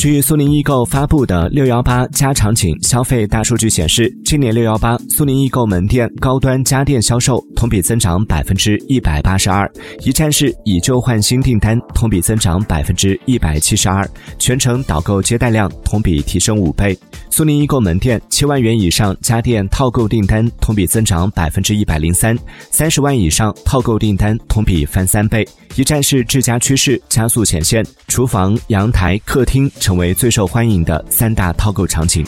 据苏宁易购发布的“六幺八加场景”消费大数据显示，今年六幺八，苏宁易购门店高端家电销售同比增长百分之一百八十二，一站式以旧换新订单同比增长百分之一百七十二，全程导购接待量同比提升五倍。苏宁易购门店七万元以上家电套购订单同比增长百分之一百零三，三十万以上套购订单同比翻三倍。一站式智家趋势加速显现，厨房、阳台、客厅成为最受欢迎的三大套购场景。